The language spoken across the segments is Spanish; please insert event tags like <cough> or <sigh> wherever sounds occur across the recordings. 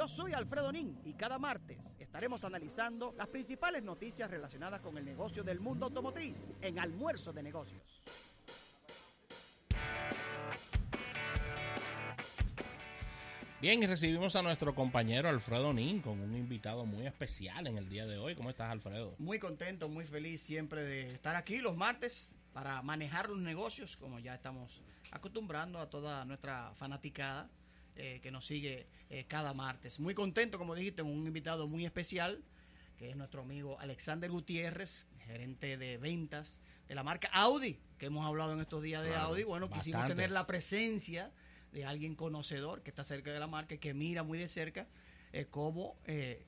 Yo soy Alfredo Nin y cada martes estaremos analizando las principales noticias relacionadas con el negocio del mundo automotriz en Almuerzo de Negocios. Bien, y recibimos a nuestro compañero Alfredo Nin con un invitado muy especial en el día de hoy. ¿Cómo estás, Alfredo? Muy contento, muy feliz siempre de estar aquí los martes para manejar los negocios, como ya estamos acostumbrando a toda nuestra fanaticada eh, que nos sigue eh, cada martes. Muy contento, como dijiste, con un invitado muy especial, que es nuestro amigo Alexander Gutiérrez, gerente de ventas de la marca Audi, que hemos hablado en estos días de Claro, Audi. Bueno, quisimos tener la presencia de alguien conocedor que está cerca de la marca y que mira muy de cerca eh, cómo eh,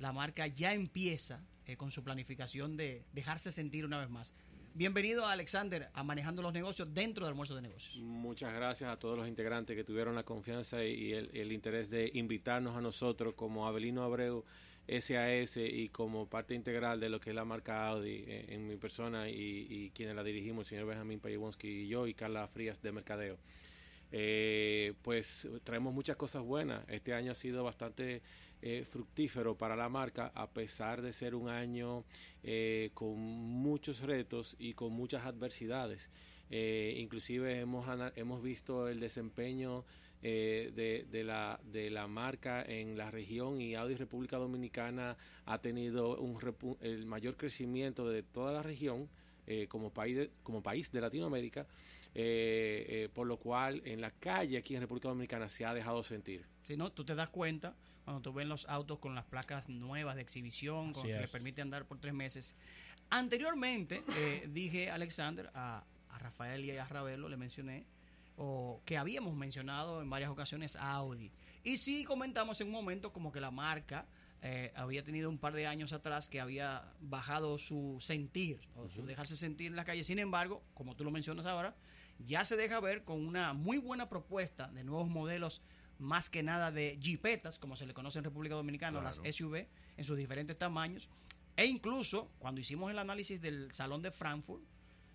la marca ya empieza con su planificación de dejarse sentir una vez más. Bienvenido Alexander a Manejando los Negocios dentro del almuerzo de negocios. Muchas gracias a todos los integrantes que tuvieron la confianza y el, interés de invitarnos a nosotros como Abelino Abreu SAS y como parte integral de lo que es la marca Audi eh, en, mi persona y, quienes la dirigimos, el señor Benjamín Payewonsky y yo y Carla Frías de Mercadeo. Eh, pues traemos muchas cosas buenas. Este año ha sido bastante eh, fructífero para la marca, a pesar de ser un año eh, con muchos retos y con muchas adversidades. Eh, inclusive hemos, hemos visto el desempeño eh, de, de la, de la marca en la región y Audi República Dominicana ha tenido un el mayor crecimiento de toda la región como, país de, como país de Latinoamérica, por lo cual en la calle aquí en República Dominicana se ha dejado sentir. Si no, tú te das cuenta cuando tú ves los autos con las placas nuevas de exhibición, con que le permite andar por tres meses. Anteriormente, eh, <laughs> dije, Alexander, a, a Rafael y a Ravelo, le mencioné, o que habíamos mencionado en varias ocasiones a Audi. Y sí comentamos en un momento como que la marca eh, había tenido un par de años atrás que había bajado su sentir, o su dejarse sentir en la calle. Sin embargo, como tú lo mencionas ahora, ya se deja ver con una muy buena propuesta de nuevos modelos, más que nada de jipetas, como se le conoce en República Dominicana, las SUV, en sus diferentes tamaños. E incluso, cuando hicimos el análisis del Salón de Frankfurt,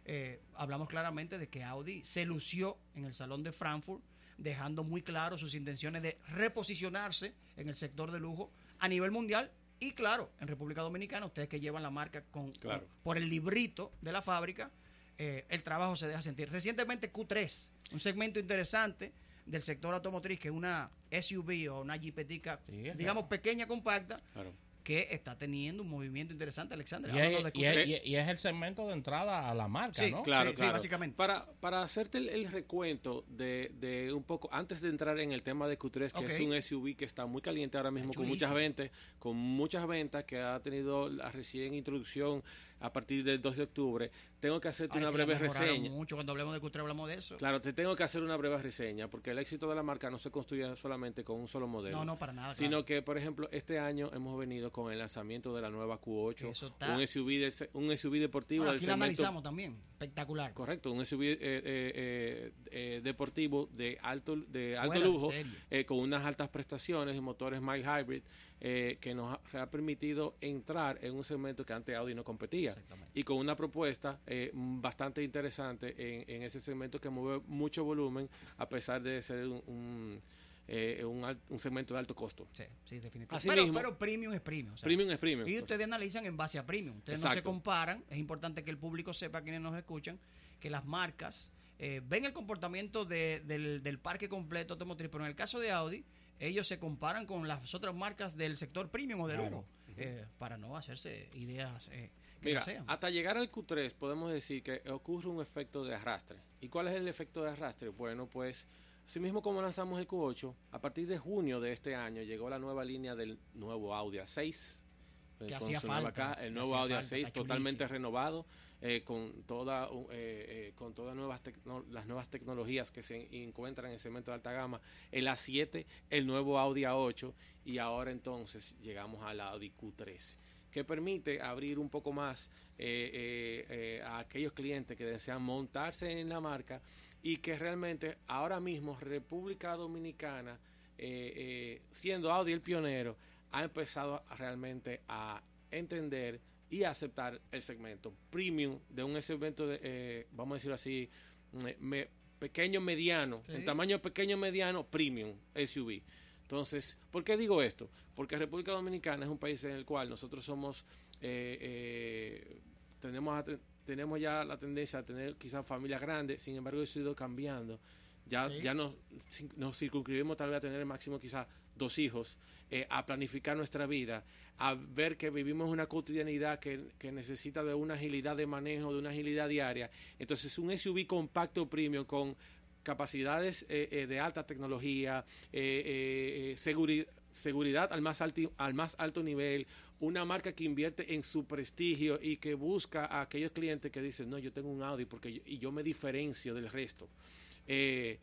eh, hablamos claramente de que Audi se lució en el Salón de Frankfurt, dejando muy claro sus intenciones de reposicionarse en el sector de lujo a nivel mundial y claro, en República Dominicana, ustedes que llevan la marca con, Claro. con- por el librito de la fábrica, eh, el trabajo se deja sentir. Recientemente Q3, un segmento interesante del sector automotriz, que es una SUV o una jipetica, Sí, digamos, pequeña, compacta, Claro. Que está teniendo un movimiento interesante, Alexander. Y es, de y Q3. es- y es el segmento de entrada a la marca, Sí, ¿no? Claro, Sí, sí, claro. básicamente. Para, para hacerte el, el recuento de, de un poco, antes de entrar en el tema de Q3, que es un SUV que está muy caliente ahora mismo, con muchas ventas, con muchas ventas, que ha tenido la recién introducción a partir del 2 de octubre, tengo que hacerte Ay, una breve reseña. mucho cuando hablemos de Q3 hablamos de eso. Claro, te tengo que hacer una breve reseña, porque el éxito de la marca no se construye solamente con un solo modelo. No, no, para nada. Sino claro. que, por ejemplo, este año hemos venido con el lanzamiento de la nueva Q8, Eso está- un SUV, de- un SUV deportivo Bueno, del aquí segmento analizamos también. Espectacular. Correcto, un SUV eh, eh, eh, eh, deportivo de alto de alto Fuera lujo, eh, con unas altas prestaciones y motores mild hybrid, eh, que nos ha, ha permitido entrar en un segmento que antes Audi no competía. Y con una propuesta eh, bastante interesante en, en ese segmento que mueve mucho volumen, a pesar de ser un, un, eh, un al- un segmento de alto costo. Sí, sí, definitivamente. Así pero, mismo. pero premium es premium. o sea, Premium es premium. Y ustedes analizan en base a premium. Ustedes no se comparan. Es importante que el público sepa, quienes nos escuchan, que las marcas eh, ven el comportamiento de- del, del parque completo automotriz. Pero en el caso de Audi, ellos se comparan con las otras marcas del sector premium o de Claro. lujo. eh, para no hacerse ideas eh, que Mira, no sean. hasta llegar al Q3 podemos decir que ocurre un efecto de arrastre. ¿Y cuál es el efecto de arrastre? Bueno, pues así mismo como lanzamos el Q8, a partir de junio de este año llegó la nueva línea del nuevo Audi A6. eh, Que con hacía su nueva falta, caja, el nuevo Audi falta, A6 está totalmente renovado eh, con toda eh, eh, con todas nuevas las nuevas tecnologías que se encuentran en el segmento de alta gama el A7 el nuevo Audi A8 y ahora entonces llegamos al Audi Q3 que permite abrir un poco más eh, eh, eh, a aquellos clientes que desean montarse en la marca y que realmente ahora mismo República Dominicana, eh, eh, siendo Audi el pionero, ha empezado a- realmente a entender y a aceptar el segmento premium de un segmento de, eh, vamos a decirlo así, me- me- pequeño mediano, Sí. en tamaño pequeño mediano, premium SUV Entonces, ¿por qué digo esto? Porque República Dominicana es un país en el cual nosotros somos, eh, eh, tenemos, tenemos ya la tendencia a tener quizás familias grandes, sin embargo eso ha ido cambiando. Ya, Sí. ya nos, nos circunscribimos tal vez a tener el máximo quizás dos hijos, eh, a planificar nuestra vida, a ver que vivimos una cotidianidad que, que necesita de una agilidad de manejo, de una agilidad diaria. Entonces, un SUV compacto premium con capacidades eh, eh, de alta tecnología, eh, eh, eh, seguri- seguridad al más, alti- al más alto nivel, una marca que invierte en su prestigio y que busca a aquellos clientes que dicen, no, yo tengo un Audi porque yo, y yo me diferencio del resto. Eh,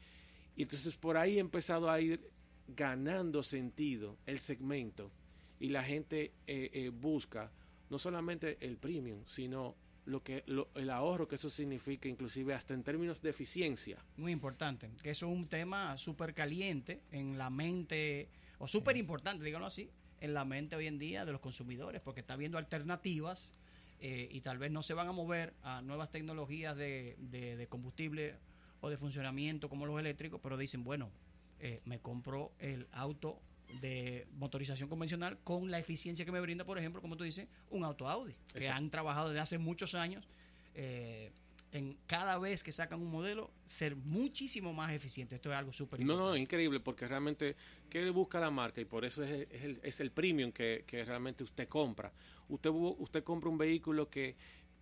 y entonces por ahí ha empezado a ir ganando sentido el segmento y la gente eh, eh, busca no solamente el premium, sino lo que el ahorro que eso significa, inclusive hasta en términos de eficiencia. Muy importante, que eso es un tema súper caliente en la mente, o súper importante, díganlo así, en la mente hoy en día de los consumidores, porque está viendo alternativas eh, y tal vez no se van a mover a nuevas tecnologías de, de- de combustible o de funcionamiento como los eléctricos, pero dicen, bueno, eh, me compro el auto de motorización convencional con la eficiencia que me brinda, por ejemplo, como tú dices, un auto Audi, que Exacto. han trabajado desde hace muchos años eh, en cada vez que sacan un modelo ser muchísimo más eficiente. Esto es algo súper No, no, importante. increíble, porque realmente, ¿qué busca la marca? Y por eso es el, es el, es el premium que, que realmente usted compra. Usted, usted compra un vehículo que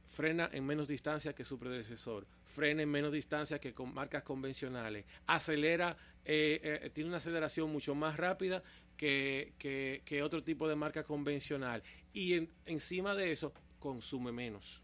frena en menos distancia que su predecesor, frena en menos distancia que con marcas convencionales, acelera, eh, eh, tiene una aceleración mucho más rápida que, que, que otro tipo de marca convencional. Y en- encima de eso, consume menos.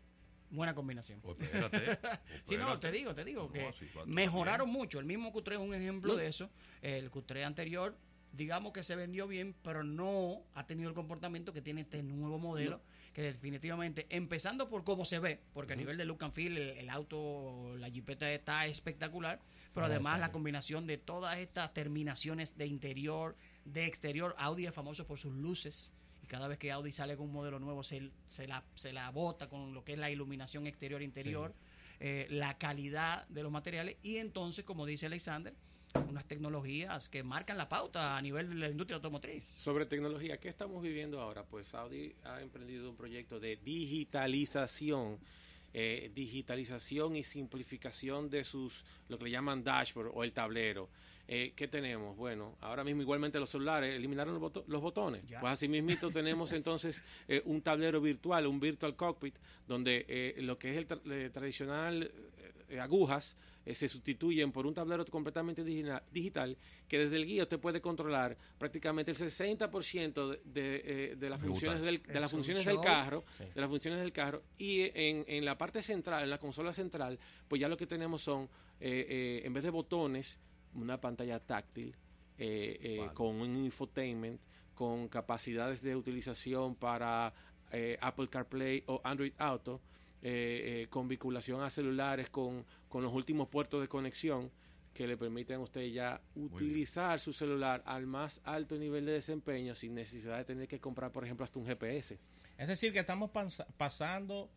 Buena combinación. Oh, espérate, <laughs> Sí, no, te digo, te digo No, que sí, mejoraron mucho. El mismo Q3 es un ejemplo No. de eso. El Q3 anterior, digamos que se vendió bien, pero no ha tenido el comportamiento que tiene este nuevo modelo, que definitivamente, empezando por cómo se ve, porque a nivel de look and feel, el, el auto, la jipeta está espectacular, pero Ah, además la combinación de todas estas terminaciones de interior, de exterior, Audi es famoso por sus luces. Y cada vez que Audi sale con un modelo nuevo, se, se la, se la bota con lo que es la iluminación exterior e interior, eh, la calidad de los materiales. Y entonces, como dice Alexander, unas tecnologías que marcan la pauta a nivel de la industria automotriz. Sobre tecnología, ¿qué estamos viviendo ahora? Pues Audi ha emprendido un proyecto de digitalización, eh, digitalización y simplificación de sus, lo que le llaman dashboard o el tablero. Eh, ¿Qué tenemos? Bueno, ahora mismo igualmente los celulares eliminaron los, boto- los botones. Ya. Pues así mismito tenemos entonces <laughs> eh, un tablero virtual, un virtual cockpit, donde eh, lo que es el tra- eh, tradicional eh, agujas eh, se sustituyen por un tablero completamente digital que desde el guía usted puede controlar prácticamente el 60% de, de, eh, de las funciones del, de las un funciones del carro Sí. de las funciones del carro y en, en la parte central en la consola central pues ya lo que tenemos son eh, eh, en vez de botones una pantalla táctil eh, eh, Vale. con un infotainment con capacidades de utilización para eh, Apple CarPlay o Android Auto eh, eh, con vinculación a celulares con, con los últimos puertos de conexión que le permiten a usted ya utilizar su celular al más alto nivel de desempeño sin necesidad de tener que comprar, por ejemplo, hasta un GPS. Es decir, que estamos pasa- pasando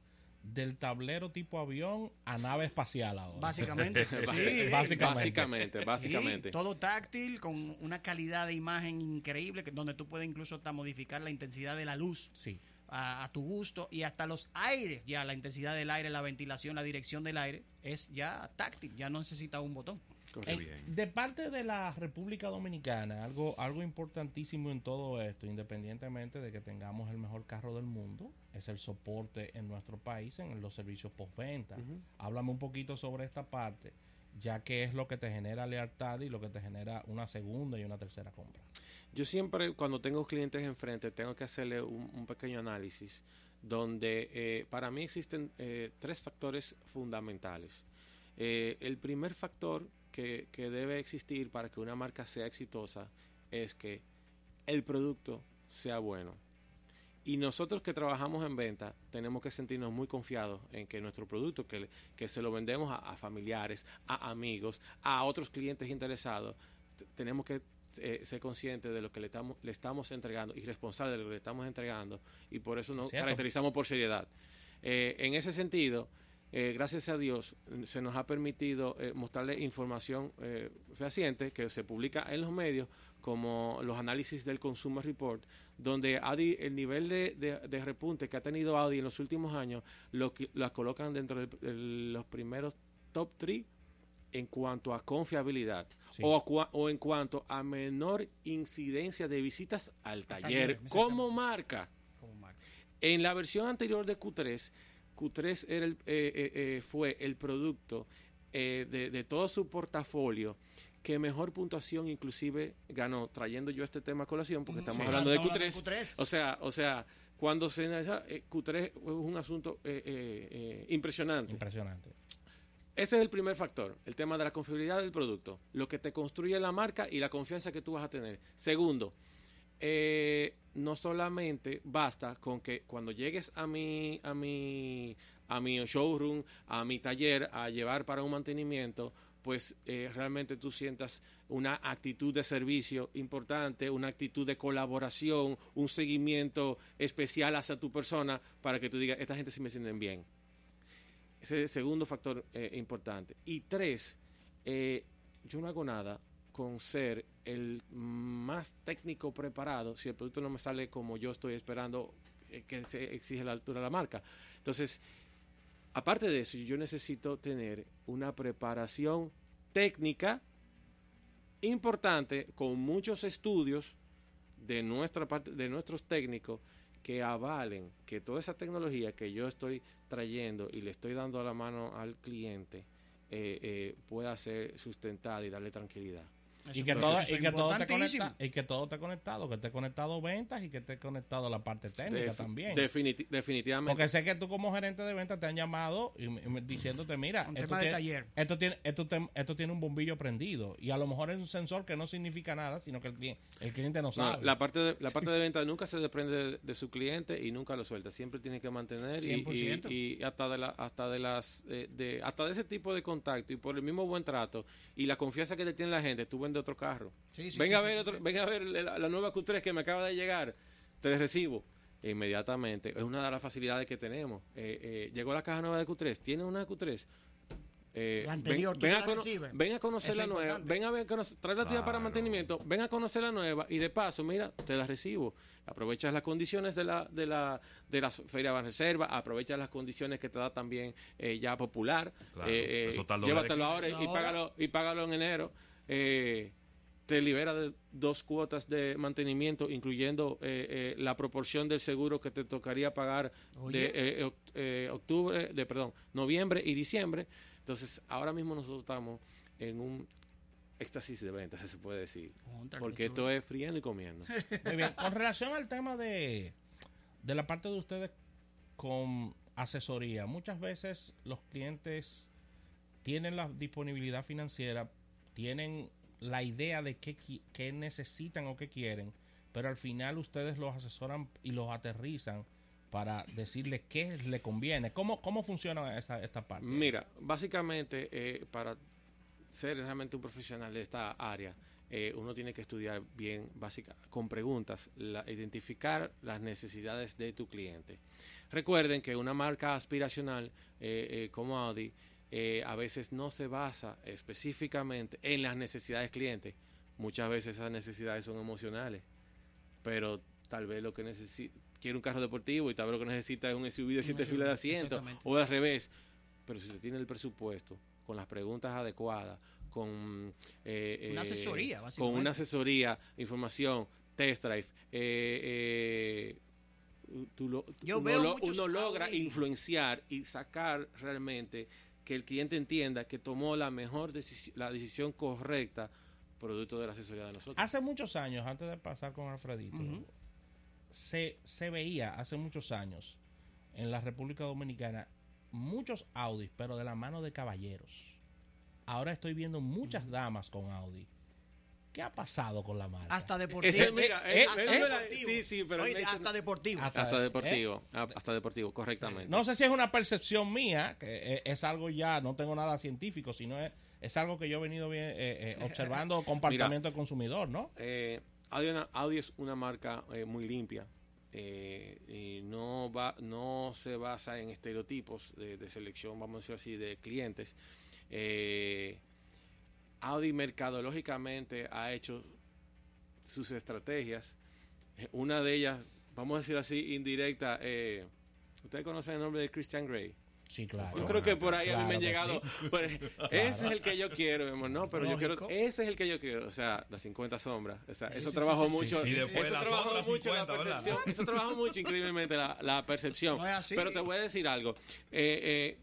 del tablero tipo avión a nave espacial ahora. Básicamente. <laughs> Sí. Básicamente. Básicamente, Sí, básicamente. todo táctil, con una calidad de imagen increíble, que donde tú puedes incluso hasta modificar la intensidad de la luz Sí. a, a tu gusto y hasta los aires, ya la intensidad del aire, la ventilación, la dirección del aire, es ya táctil, ya no necesita un botón. Bien. de parte de la República Dominicana, algo, algo importantísimo en todo esto, independientemente de que tengamos el mejor carro del mundo, es el soporte en nuestro país en los servicios postventa. Háblame un poquito sobre esta parte, ya que es lo que te genera lealtad y lo que te genera una segunda y una tercera compra. Yo siempre, cuando tengo clientes enfrente, tengo que hacerle un, un pequeño análisis donde eh, para mí existen eh, tres factores fundamentales. Eh, el primer factor que, que debe existir para que una marca sea exitosa es que el producto sea bueno. Y nosotros que trabajamos en venta tenemos que sentirnos muy confiados en que nuestro producto, que, que se lo vendemos a, a familiares, a amigos, a otros clientes interesados, tenemos que eh, ser conscientes de lo que le estamos, le estamos entregando y responsables de lo que le estamos entregando y por eso nos Cierto. caracterizamos por seriedad. Eh, en ese sentido, eh, gracias a Dios, se nos ha permitido eh, mostrarle información eh, fehaciente que se publica en los medios, como los análisis del Consumer Report, donde Audi, el nivel de, de, repunte que ha tenido Audi en los últimos años, lo, las colocan dentro de los primeros top 3 en cuanto a confiabilidad o, o, en cuanto a menor incidencia de visitas al taller, como, marca. En la versión anterior de Q3, Q3 era el, eh, eh, eh, fue el producto de, todo su portafolio que mejor puntuación inclusive ganó, trayendo yo este tema a colación, porque estamos hablando, de Q3. O sea, o sea, cuando se analiza Q3 es un asunto impresionante. Impresionante. Ese es el primer factor, el tema de la confiabilidad del producto, lo que te construye la marca y la confianza que tú vas a tener. Segundo, eh, no solamente basta con que cuando llegues a mi, a mi, a mi showroom, a mi taller, a llevar para un mantenimiento, pues eh, realmente tú sientas una actitud de servicio importante, una actitud de colaboración, un seguimiento especial hacia tu persona para que tú digas, esta gente sí me sienten bien. Ese es el segundo factor eh, importante. Y tres, eh, yo no hago nada con ser el más técnico preparado si el producto no me sale como yo estoy esperando eh, que se exige la altura de la marca. Entonces, aparte de eso, yo necesito tener una preparación técnica importante con muchos estudios de nuestra parte, de nuestros técnicos que avalen que toda esa tecnología que yo estoy trayendo y le estoy dando la mano al cliente eh, eh, pueda ser sustentada y darle tranquilidad. Y que, todo, y, que todo esté y que todo esté conectado, que esté conectado ventas y que esté conectado la parte técnica también. definitivamente. Porque sé que tú como gerente de ventas te han llamado y, diciéndote, mira, esto tiene, Esto, tiene, esto, tiene un bombillo prendido y a lo mejor es un sensor que no significa nada, sino que el cliente, el cliente no sabe. la parte de, la <laughs> parte de venta nunca se desprende de, su cliente y nunca lo suelta. Siempre tiene que mantener y, hasta de la, hasta de las eh, de hasta de ese tipo de contacto y por el mismo buen trato y la confianza que le tiene la gente, tú vendes otro carro. venga, a ver venga a ver la, nueva Q3 que me acaba de llegar. Te recibo inmediatamente. Es una de las facilidades que tenemos. Eh, eh, llegó la caja nueva de Q3. ¿Tiene una Q3? Eh, anterior, ven, a ven, a conocer la nueva, ven a ver, trae la tuya para mantenimiento, ven a conocer la nueva y de paso, mira, te la recibo. Aprovechas las condiciones de la de la de la feria de reserva, aprovechas las condiciones que te da también eh, ya popular, eh, llévatelo ahora y págalo y págalo en enero. Eh, te libera de dos cuotas de mantenimiento, incluyendo eh, eh, la proporción del seguro que te tocaría pagar de octubre, de perdón, noviembre y diciembre. Entonces, ahora mismo nosotros estamos en un éxtasis de ventas, se puede decir. porque esto es friendo y comiendo. <laughs> Muy bien. Con relación al tema de, de la parte de ustedes con asesoría, muchas veces los clientes tienen la disponibilidad financiera tienen la idea de qué, necesitan o qué quieren, pero al final ustedes los asesoran y los aterrizan para decirles qué le conviene. ¿Cómo, cómo funciona esa, esta parte? Mira, básicamente eh, para ser realmente un profesional de esta área, eh, uno tiene que estudiar bien, básica, con preguntas, identificar las necesidades de tu cliente. Recuerden que una marca aspiracional eh, como Audi eh, a veces no se basa específicamente en las necesidades del cliente. Muchas veces esas necesidades son emocionales, pero tal vez lo que necesita, quiere un carro deportivo y tal vez lo que necesita es un SUV de siete filas de asiento, o al revés. Pero si se tiene el presupuesto, con las preguntas adecuadas, con eh, una asesoría, eh, con una asesoría, información, test drive, eh, tú uno, logra influenciar y sacar realmente que el cliente entienda que tomó la mejor decisión, la decisión correcta producto de la asesoría de nosotros. Hace muchos años, antes de pasar con Alfredito, se, se veía hace muchos años en la República Dominicana muchos Audi, pero de la mano de caballeros. Ahora estoy viendo muchas damas con Audi. ¿Qué ha pasado con la marca? Hasta deportivo. sí, sí, pero hasta deportivo. Hasta, deportivo. ¿eh? Hasta deportivo, correctamente. No sé si es una percepción mía, que es algo ya, no tengo nada científico, sino es, es algo que yo he venido bien, eh, eh, <laughs> observando comportamiento del consumidor, ¿no? Audi, Audi, es una marca muy limpia, eh, y no va no se basa en estereotipos de, de selección vamos a decir así de clientes eh, Audi mercadológicamente ha hecho sus estrategias Eh, una de ellas vamos a decir así indirecta eh, ustedes conocen el nombre de Christian Grey Sí, claro. yo creo que por ahí a mí me han Claro llegado. <laughs> pues, Ese es el que yo quiero, mi amor. No, pero yo Lógico. quiero. Ese es el que yo quiero. O sea, las 50 sombras. O sea, Sí, eso sí, trabajó sí, sí, mucho. sí. Y después eso trabajó mucho la 50, ¿verdad? percepción. Eso trabajó mucho increíblemente la, la percepción. No. Pero te voy a decir algo. Eh, eh,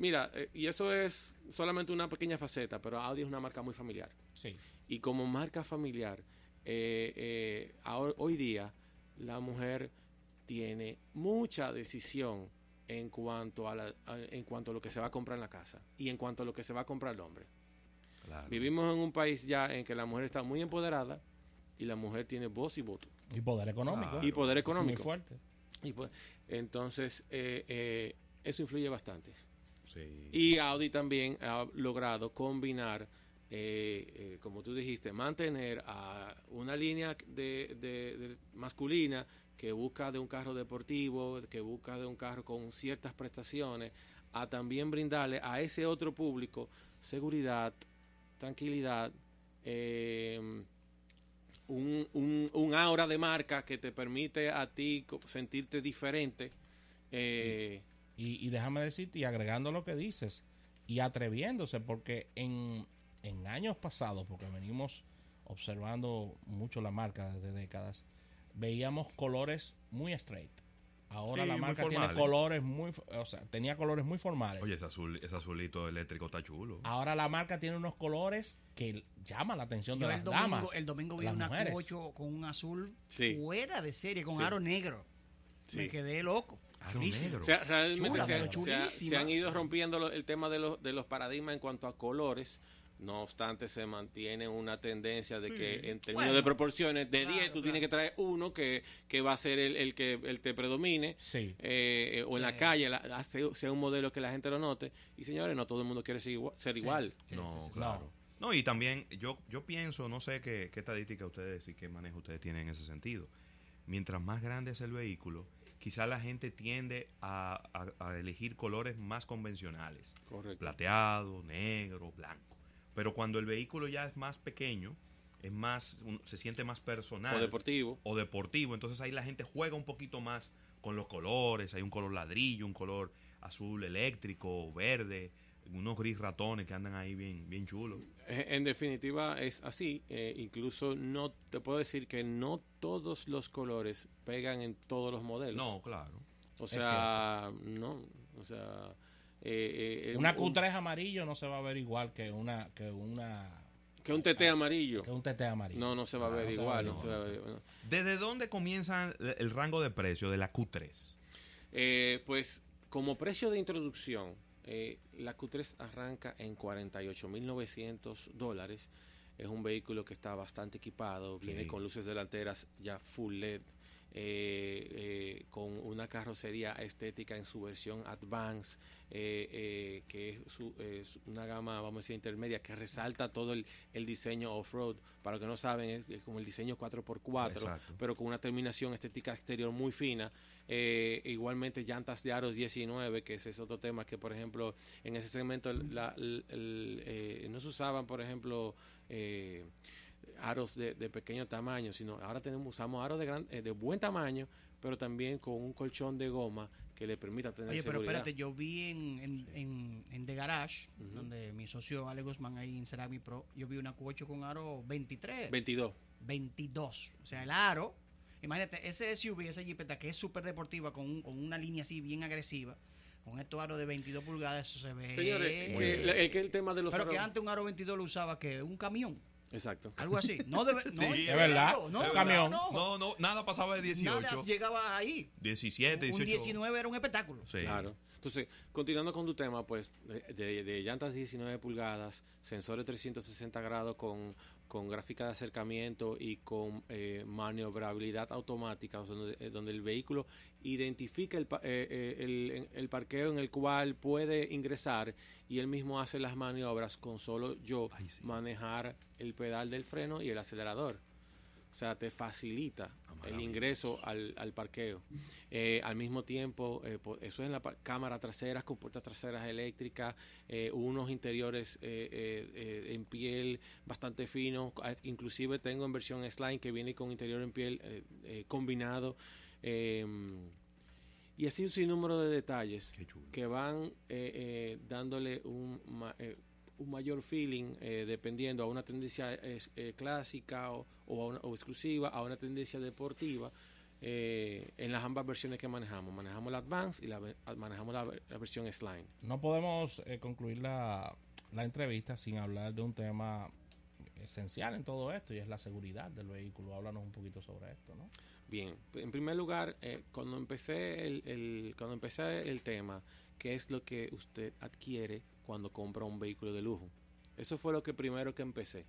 mira, eh, y eso es solamente una pequeña faceta, pero Audi es una marca muy familiar. Sí. Y como marca familiar, eh, eh, ahora- hoy día la mujer tiene mucha decisión en cuanto a, la- a- en cuanto a lo que se va a comprar en la casa y en cuanto a lo que se va a comprar el hombre. Claro. Vivimos en un país ya en que la mujer está muy empoderada y la mujer tiene voz y voto Y poder económico. Claro. y poder Muy económico. fuerte. Y pues, entonces, eh, eh, eso influye bastante. Sí. Y Audi también ha logrado combinar, eh, eh, como tú dijiste, mantener a una línea de, de- de masculina que busca de un carro deportivo, que busca de un carro con ciertas prestaciones, a también brindarle a ese otro público seguridad, tranquilidad, eh, un, un, un aura de marca que te permite a ti sentirte diferente. eh, Y, y déjame decirte, y agregando lo que dices, y atreviéndose, porque en, en años pasados, porque venimos observando mucho la marca desde décadas, veíamos colores muy straight. Ahora Sí, la marca tiene colores muy, o sea, tenía colores muy formales. Oye, ese, azul, ese azulito eléctrico está chulo. Ahora la marca tiene unos colores que llaman la atención de las el domingo, damas. el domingo vi una mujeres. cocho con un azul Sí. fuera de serie, con Sí. aro negro. Sí. Me quedé loco. Negro. O sea, realmente Chula, se, han- se ha- chulísima. se han ido rompiendo lo- el tema de los, de los paradigmas en cuanto a colores. No obstante, se mantiene una tendencia de que en términos Bueno, de proporciones, de claro, 10 tú claro. tienes que traer uno que, que va a ser el, el que el te predomine. Sí. eh, eh, o en la calle, la- hace- sea un modelo que la gente lo note. Y señores, no todo el mundo quiere ser igual. Ser igual. Sí, no, sí, sí. claro. No. y también yo, yo pienso, no sé qué, qué estadística ustedes y qué manejo ustedes tienen en ese sentido. Mientras más grande es el vehículo, quizá la gente tiende a, a- a elegir colores más convencionales. Correcto. Plateado, negro, blanco. Pero cuando el vehículo ya es más pequeño, es más, un- se siente más personal. O deportivo. o deportivo. Entonces ahí la gente juega un poquito más con los colores. Hay un color ladrillo, un color azul eléctrico, verde, unos gris ratones que andan ahí bien, bien chulos. Eh, En definitiva es así. eh, incluso no te puedo decir que no todos los colores pegan en todos los modelos. No, claro. O sea, no, o sea, eh, eh, Una un- Q3 amarillo no se va a ver igual que una que una que un TT amarillo. que un TT amarillo. No, no se va a Ah, ver no se va a igual, ver no. ¿Desde dónde comienza el- el rango de precio de la Q3? Eh, pues como precio de introducción, eh, la Q3 arranca en 48.900 dólares. Es un vehículo que está bastante equipado, viene Sí. con luces delanteras ya full LED, eh, eh, con una carrocería estética en su versión Advance, eh, eh, que es, su- es una gama, vamos a decir, intermedia, que resalta todo el, el diseño off-road. Para los que no saben, es, es como el diseño 4x4, Exacto. pero con una terminación estética exterior muy fina. Eh, igualmente llantas de aros 19, que ese es otro tema que, por ejemplo, en ese segmento la- el, eh, no se usaban, por ejemplo, eh, aros de, de pequeño tamaño, sino ahora tenemos usamos aros de, gran, eh, de buen tamaño, pero también con un colchón de goma que le permita tener Oye, pero seguridad. espérate, yo vi en, en, en, en The Garage, donde mi socio Ale Guzmán ahí en Cerami Pro, yo vi una Q8 con aro 23, 22. 22. O sea, el aro, imagínate, ese SUV, esa Jeepeta que es súper deportiva, con, un- con una línea así bien agresiva, con estos aros de 22 pulgadas, eso se ve... Señores, que, el, que el tema de los pero que aros- antes un aro 22 lo usaba que un camión, Exacto. algo así. No debe, no, <laughs> Sí, es verdad, No, es no, camión. no, No, no, nada pasaba de 18. Nada llegaba ahí. 17, Un 18. 19 era un espectáculo. Sí. Claro. Entonces, continuando con tu tema, pues, de, de- de llantas 19 pulgadas, sensores 360 grados con, con gráfica de acercamiento y con eh, maniobrabilidad automática, o sea, donde, eh, donde el vehículo identifica el, eh, eh, el, el parqueo en el cual puede ingresar y él mismo hace las maniobras con solo yo Ay, sí. manejar el pedal del freno y el acelerador. O sea, te facilita el ingreso al, al parqueo. Eh, al mismo tiempo, eh, eso es en la cámara trasera, con puertas traseras eléctricas, eh, unos interiores en piel bastante finos. Inclusive tengo en versión slime que viene con interior en piel combinado. eh, y así un sinnúmero de detalles que van dándole un, eh, un mayor feeling eh, dependiendo a una tendencia eh, eh, clásica o, o, a una- o exclusiva, a una tendencia deportiva eh, en las ambas versiones que manejamos. Manejamos la Advance y la, manejamos la, la versión Slime. No podemos eh, concluir la, la entrevista sin hablar de un tema esencial en todo esto y es la seguridad del vehículo. Háblanos un poquito sobre esto, ¿no? Bien, en primer lugar, eh, cuando empecé el, el- cuando empecé el tema, ¿qué es lo que usted adquiere cuando compra un vehículo de lujo? Eso fue lo que primero que empecé.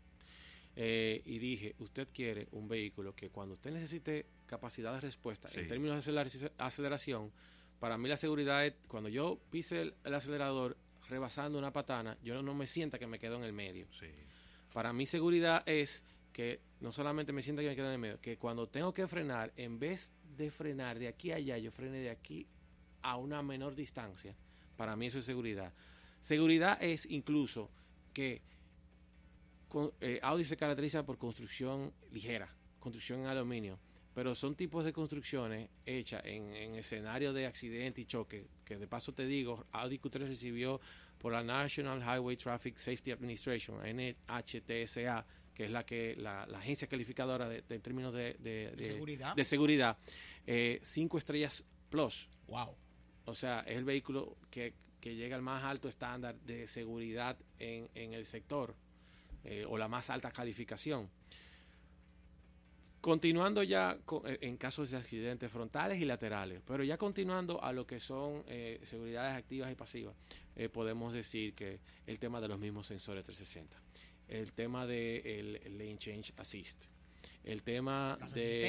Eh, y dije, usted quiere un vehículo que cuando usted necesite capacidad de respuesta en términos de aceler- aceleración, para mí la seguridad es cuando yo pise el, el acelerador rebasando una patana, yo no me sienta que me quedo en el medio. Sí. Para mí seguridad es que no solamente me sienta que me quedo en el medio, que cuando tengo que frenar, en vez de frenar de aquí a allá, yo frene de aquí a una menor distancia. Para mí eso es seguridad. Seguridad es incluso que con- eh, Audi se caracteriza por construcción ligera, construcción en aluminio, pero son tipos de construcciones hechas en, en escenario de accidente y choque, que de paso te digo, Audi Q3 recibió por la National Highway Traffic Safety Administration, NHTSA, que es la que la, la agencia calificadora de, de- en términos de, de- de- seguridad. de seguridad, eh, cinco estrellas plus. Wow. O sea, es el vehículo que, que llega al más alto estándar de seguridad en, en el sector eh, o la más alta calificación. Continuando ya co- eh, en casos de accidentes frontales y laterales, pero ya continuando a lo que son eh, seguridades activas y pasivas, eh, podemos decir que el tema de los mismos sensores 360, el tema del de Lane Change Assist, el tema de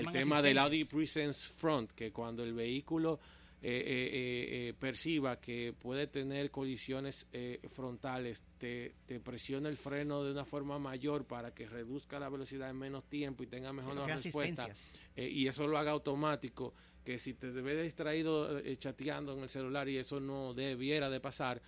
el tema del Audi. Presence Front, que cuando el vehículo eh, eh, eh, eh, perciba que puede tener colisiones eh, frontales, te, te presiona el freno de una forma mayor para que reduzca la velocidad en menos tiempo y tenga mejor respuesta. y eso lo haga automático, que si te ves distraído chateando en el celular y eso no debiera de pasar,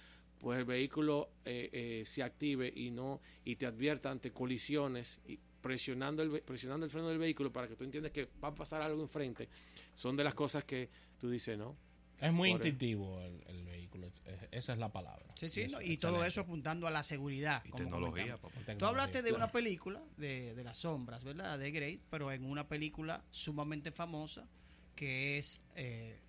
pues el vehículo eh, eh, se active y no y te advierta ante colisiones y presionando el, presionando el freno del vehículo para que tú entiendas que va a pasar algo enfrente, son de las cosas que tú dices, ¿no? Es muy Por- instintivo el, el vehículo. es- esa es la palabra. Sí, sí, y todo eso apuntando a la seguridad. Y como tecnología, papá. Tú hablaste de una película de, de las sombras, ¿verdad? De Great, pero en una película sumamente famosa que es eh,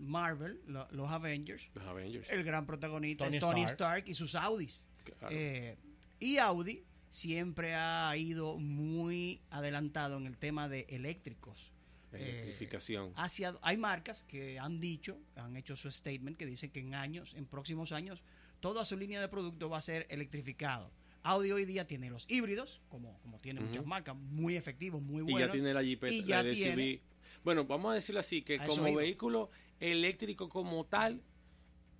Marvel, lo- los Avengers. Los Avengers. El gran protagonista Tony es Tony Stark. Stark. y sus Audis. Claro. Eh, y Audi siempre ha ido muy adelantado en el tema de eléctricos. Electrificación. Hacia, hay marcas que han dicho, han hecho su statement, que dicen que en años, en próximos años, toda su línea de producto va a ser electrificado. Audi hoy día tiene los híbridos, como, como tiene Ujú. muchas marcas, muy efectivos, muy y buenos. ya tiene la Jeepeta, y ya la tiene- Bueno, vamos a decirlo así, que como vehículo eléctrico como tal,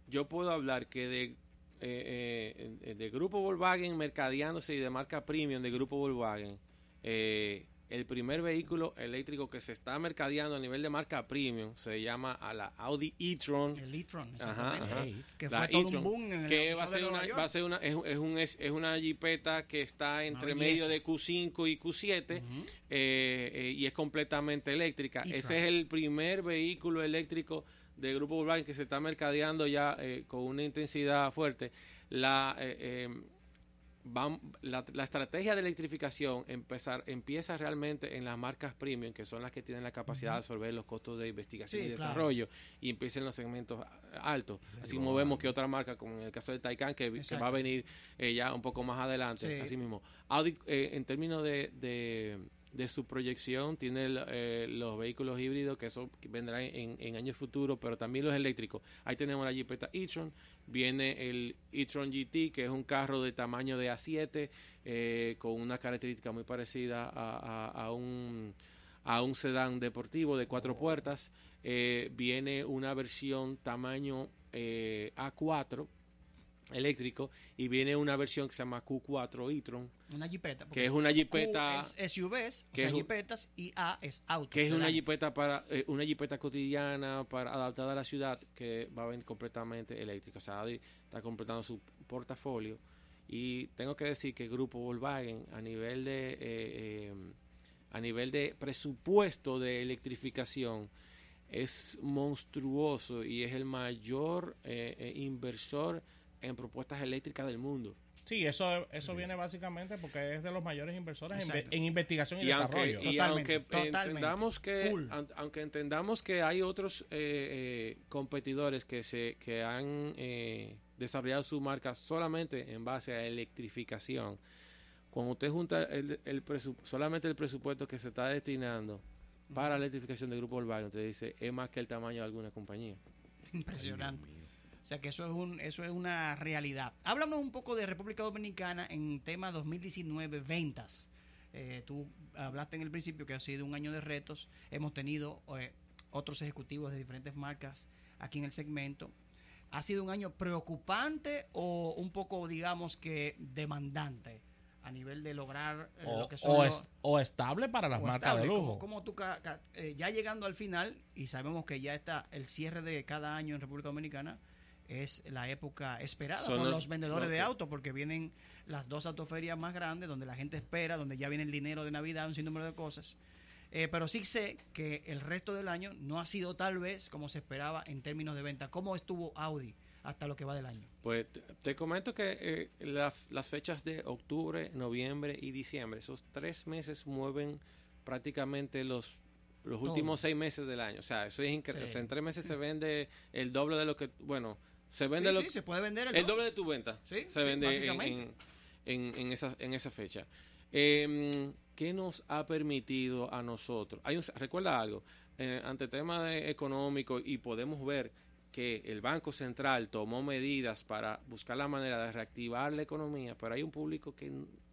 yo puedo hablar que de, eh, eh, de grupo Volkswagen mercadeándose y de marca premium de grupo Volkswagen, eh, el primer vehículo eléctrico que se está mercadeando a nivel de marca premium se llama a la Audi e-tron. el e-tron, exactamente, ajá. Que fue todo un boom en el que va a ser una va a ser una es, es un es, es una jipeta que está entre medio de Q5 y Q7 Ujú. eh, eh, y es completamente eléctrica ese es el primer vehículo eléctrico de grupo Volkswagen que se está mercadeando ya eh, con una intensidad fuerte la eh, eh, vam- la, la estrategia de electrificación empezar, empieza realmente en las marcas premium, que son las que tienen la capacidad de absorber los costos de investigación Sí, y claro. desarrollo, y empieza en los segmentos altos. Así como vemos que otra marca, como en el caso de Taycan, que, que va a venir eh, ya un poco más adelante, Sí. así mismo. Audi, eh, en términos de, de, de su proyección, tiene eh, los vehículos híbridos, que eso vendrá en, años futuros, pero también los eléctricos. Ahí tenemos la Jeepeta e-tron, viene el e-tron GT, que es un carro de tamaño de A7, eh, con una característica muy parecida a, a- a un a un sedán deportivo de cuatro puertas. Eh, viene una versión tamaño eh, A4, eléctrico y viene una versión que se llama Q4 e-tron, Una jipeta. que es una jipeta Q es SUVs, o que sea, un- jipetas, y A es auto. que es una jipeta para eh, una jipeta cotidiana para adaptada a la ciudad que va a venir completamente eléctrica. O sea, está completando su portafolio y tengo que decir que el grupo Volkswagen a nivel de eh, eh, a nivel de presupuesto de electrificación es monstruoso y es el mayor inversor en propuestas eléctricas del mundo. Sí, eso, eso viene básicamente porque es de los mayores inversores en, investigación y, y aunque, desarrollo. y Totalmente, aunque totalmente. entendamos que an- aunque entendamos que hay otros eh, eh, competidores que se que han eh, desarrollado su marca solamente en base a electrificación cuando usted junta el, el presu- solamente el presupuesto que se está destinando para la electrificación del grupo Volkswagen usted dice es más que el tamaño de alguna compañía Impresionante. O sea que eso es un eso es una realidad. Háblame un poco de República Dominicana en tema 2019 ventas. Eh, tú hablaste en el principio que ha sido un año de retos. Hemos tenido eh, otros ejecutivos de diferentes marcas aquí en el segmento. ¿Ha sido un año preocupante o un poco, digamos que, demandante a nivel de lograr eh, o, lo que son o los- es- o estable para las marcas de lujo. Como, como tú, eh, ya llegando al final, y sabemos que ya está el cierre de cada año en República Dominicana, es la época esperada Son por los- los vendedores de autos, porque vienen las dos autoferias más grandes, donde la gente espera, donde ya viene el dinero de Navidad, un sinnúmero de cosas. Eh, pero sí sé que el resto del año no ha sido tal vez como se esperaba en términos de venta. ¿Cómo estuvo Audi hasta lo que va del año? Pues te, comento que eh, las- las fechas de octubre, noviembre y diciembre, esos tres meses mueven prácticamente los los Todo. últimos seis meses del año. O sea, eso es increíble. Sí. O sea, en tres meses se vende el doble de lo que, bueno, se vende Sí, lo sí, se puede vender el, el doble de tu venta. Sí, se vende en, en, en- en esa, en esa fecha. Eh, ¿Qué nos ha permitido a nosotros? Hay un, recuerda algo, eh, ante tema de económico y podemos ver que el Banco Central tomó medidas para buscar la manera de reactivar la economía, pero hay un público que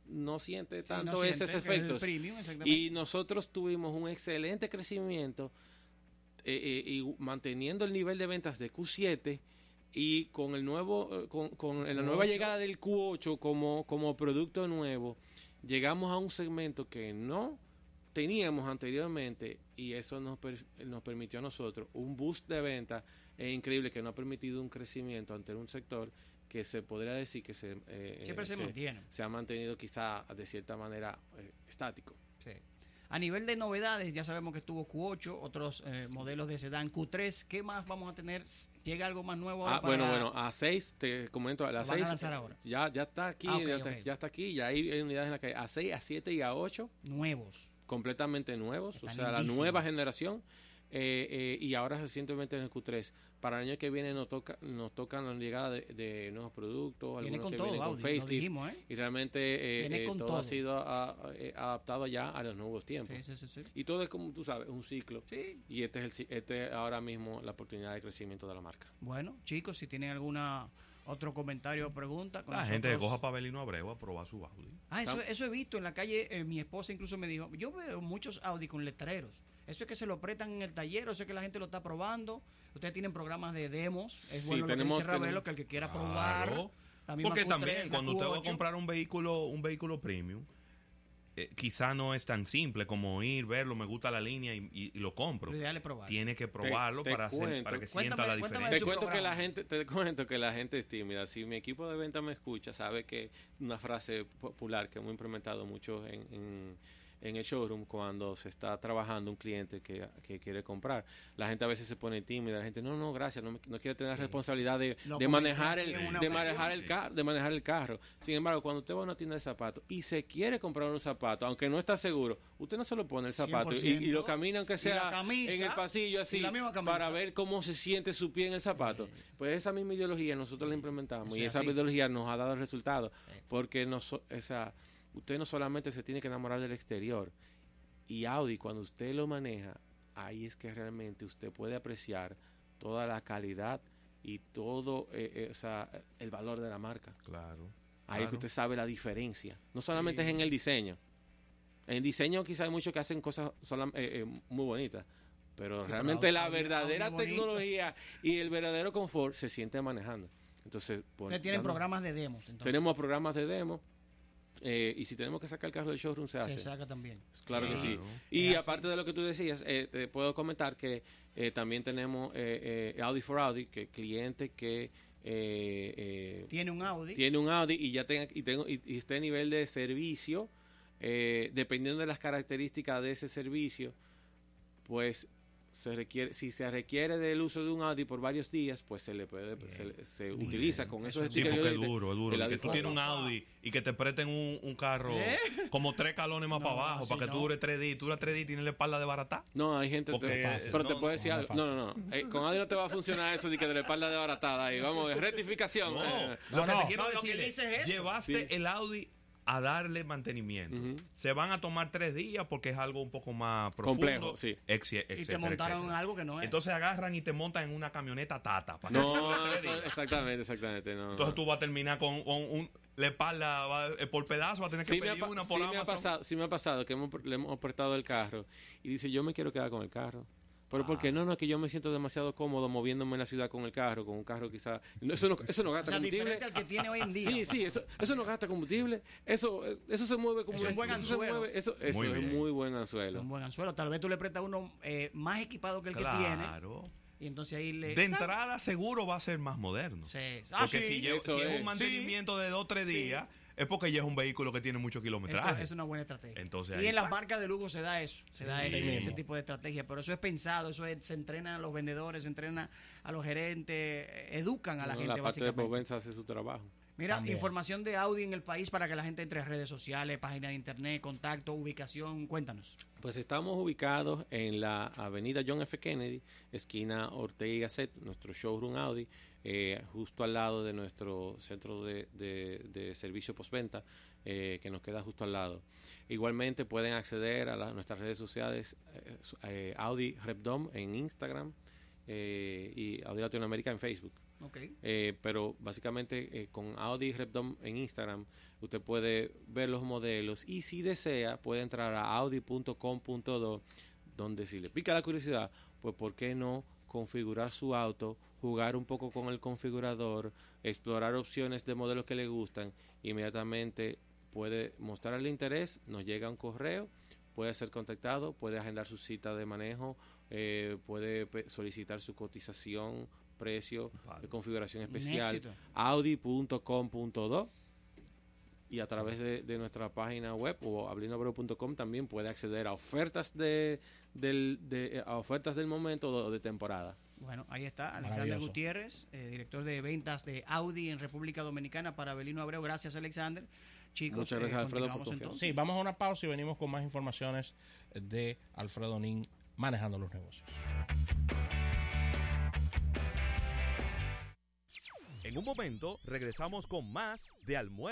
no siente Sí, no tanto siente, esos es efectos. premium. Y nosotros tuvimos un excelente crecimiento eh, eh, y manteniendo el nivel de ventas de Q7 y con el nuevo eh, con, con la nueva Q8. llegada del Q8 como, como producto nuevo, llegamos a un segmento que no teníamos anteriormente y eso nos, per- nos permitió a nosotros un boost de venta eh, increíble que nos ha permitido un crecimiento ante un sector que se podría decir que se, eh, Siempre eh, se mantiene. se ha mantenido quizá de cierta manera eh, estático. Sí. A nivel de novedades, ya sabemos que estuvo Q8, otros eh, modelos de sedán Q3. ¿Qué más vamos a tener? ¿Llega algo más nuevo ahora Ah, bueno, para- bueno, a 6, te comento, a las Lo van a 6 lanzar ahora. ya, ya está aquí, Ah, ok, ya, ok. está, ya está aquí, ya hay unidades en la calle. A 6, a 7 y a 8, nuevos? completamente nuevos, Están o sea, la lindísimos. nueva generación. Eh, eh, y ahora recientemente en el Q3. Para el año que viene nos toca nos tocan la llegada de, de nuevos productos, Viene algunos con que todo, vienen con Audi, facelift. dijimos, ¿eh? Y realmente eh, eh, con todo, todo. ha sido a- a- eh, adaptado ya a los nuevos tiempos. Sí, sí, sí, sí. Y todo es como tú sabes, un ciclo. Sí. Y este es, el, este es ahora mismo la oportunidad de crecimiento de la marca. Bueno, chicos, si tienen alguna otro comentario o pregunta. con La gente nosotros- coja para Belino Abreu a probar su Audi. Ah, eso, eso he visto en la calle. eh, mi esposa incluso me dijo: Yo veo muchos Audi con letreros. Eso es que se lo prestan en el taller, o eso es que la gente lo está probando. Ustedes tienen programas de demos. Es Sí, bueno tenemos- lo que dice Ravelo, tenemos- que el que quiera Claro. probar. La misma Porque Q3, también la cuando usted va a Q8. comprar un vehículo, un vehículo premium, eh, quizá no es tan simple como ir, verlo, me gusta la línea y, y- y lo compro. Lo ideal es probar. Tiene que probarlo te para, hacer- cuento. para que Cuéntame- sienta la diferencia. Te <laughs> cuento que la gente, te cuento que la gente es tímida. Si mi equipo de venta me escucha, sabe que una frase popular que hemos implementado mucho en, en- en el showroom cuando se está trabajando un cliente que, que quiere comprar. La gente a veces se pone tímida, la gente, no, no, gracias, no, no quiere tener la responsabilidad de, de manejar el, de manejar el carro, de manejar el carro. Sin embargo, cuando usted va a una tienda de zapatos y se quiere comprar un zapato, aunque no está seguro, usted no se lo pone el zapato y, y lo 100%. camina aunque sea camisa, en el pasillo así para ver cómo se siente su pie en el zapato. Pues esa misma ideología nosotros la implementamos y es esa ideología nos ha dado el resultado. Porque no so- o sea, usted no solamente se tiene que enamorar del exterior. Y Audi, cuando usted lo maneja, ahí es que realmente usted puede apreciar toda la calidad y todo eh, eh, o sea, el valor de la marca. Claro. Ahí es que usted sabe la diferencia. No solamente es en el diseño. En diseño quizá hay muchos que hacen cosas solam- eh, eh, muy bonitas. Pero Sí, realmente pero la Audi verdadera bonito. tecnología y el verdadero confort se siente manejando. Entonces, pues, Ustedes tienen programas de demos. Entonces, Tenemos programas de demo. Eh, y si tenemos que sacar el carro del showroom, se hace. se saca también. Claro que sí. Claro. Y Es aparte de lo que tú decías, eh, te puedo comentar que eh, también tenemos eh, eh, Audi for Audi, que cliente que eh, eh, Tiene un Audi. tiene un Audi y ya tenga y tengo y, y esté a nivel de servicio, eh, dependiendo de las características de ese servicio, pues se requiere, si se requiere del uso de un Audi por varios días, pues se le puede, se, le- se utiliza con Eso esos es Sí, stickers porque es duro, es duro. Que tú tienes un Audi. Y que te presten un, un carro ¿Eh? como tres calones más No, para abajo para que no. tú dures tres días. Tú duras tres días y tienes la espalda de barata. No, hay gente. Te- pero te puedo decir no algo. No, no, no. Eh, con Audi no te va a funcionar eso de que de la espalda de baratada. Y vamos, <laughs> rectificación. No, Eh, lo que no. te quiero No, lo decir que es, eso. llevaste Sí. el Audi a darle mantenimiento. Se van a tomar tres días porque es algo un poco más profundo. Complejo, sí. Exi- y te etcétera, montaron etcétera. algo que no es. Entonces agarran y te montan en una camioneta tata. para No, <laughs> eso- exactamente, exactamente. No, Entonces no. tú vas a terminar con, con un, la espalda va- eh, por pedazo, vas a tener que Sí me, ha, pedir una sí por me ha Amazon. pasado, sí me ha pasado que hemos, le hemos prestado el carro y dice, yo me quiero quedar con el carro. Pero Ah. porque no, no, es que yo me siento demasiado cómodo moviéndome en la ciudad con el carro, con un carro quizá... no, eso, no, eso no o gasta sea, combustible. diferente al que tiene hoy en día. Sí, sí, eso, eso no gasta combustible. Eso, eso se mueve como Eso es una- buen se anzuelo. mueve- eso, eso Muy es muy buen Es anzuelo. un buen anzuelo. Tal vez tú le prestas uno eh, más equipado que el que tiene. Claro. Y entonces ahí le. De entrada seguro va a ser más moderno. Sí. Ah, Porque sí. si, llevo- eso si es es. un mantenimiento de dos o tres días, es porque ya es un vehículo que tiene mucho Eso kilometraje. es una buena estrategia. Entonces, y en las marcas de lujo se da eso, se da Sí ese, tipo de estrategia, pero eso es pensado, eso es- se entrena a los vendedores, se entrena a los gerentes, educan a la gente la parte de básicamente. Provenza hace su trabajo. Mira, También. información de Audi en el país para que la gente entre a redes sociales, página de internet, contacto, ubicación, cuéntanos. Pues estamos ubicados en la avenida John F. Kennedy, esquina Ortega y Gasset, nuestro showroom Audi, eh, justo al lado de nuestro centro de, de- de servicio postventa, eh, que nos queda justo al lado. Igualmente pueden acceder a la- nuestras redes sociales, eh, eh, Audi Repdom en Instagram eh, y Audi Latinoamérica en Facebook. Ok. Eh, pero básicamente eh, con Audi Repdom en Instagram usted puede ver los modelos y si desea puede entrar a audi.com.do donde si le pica la curiosidad, pues por qué no configurar su auto, jugar un poco con el configurador, explorar opciones de modelos que le gustan, inmediatamente puede mostrar el interés, nos llega un correo, puede ser contactado, puede agendar su cita de manejo, eh, puede solicitar su cotización, precio, Vale. de configuración especial, audi.com.do y a través de, de nuestra página web o ablinobreu.com también puede acceder a ofertas de, del, de- a ofertas del momento o de temporada. Bueno, ahí está, Alexander. Gutiérrez, eh, director de ventas de Audi en República Dominicana para Belino Abreu. Gracias, Alexander. Chicos, Muchas gracias, eh, Alfredo, por entonces. Sí, vamos a una pausa y venimos con más informaciones de Alfredo Nin manejando los negocios. En un momento regresamos con más de almuerzo.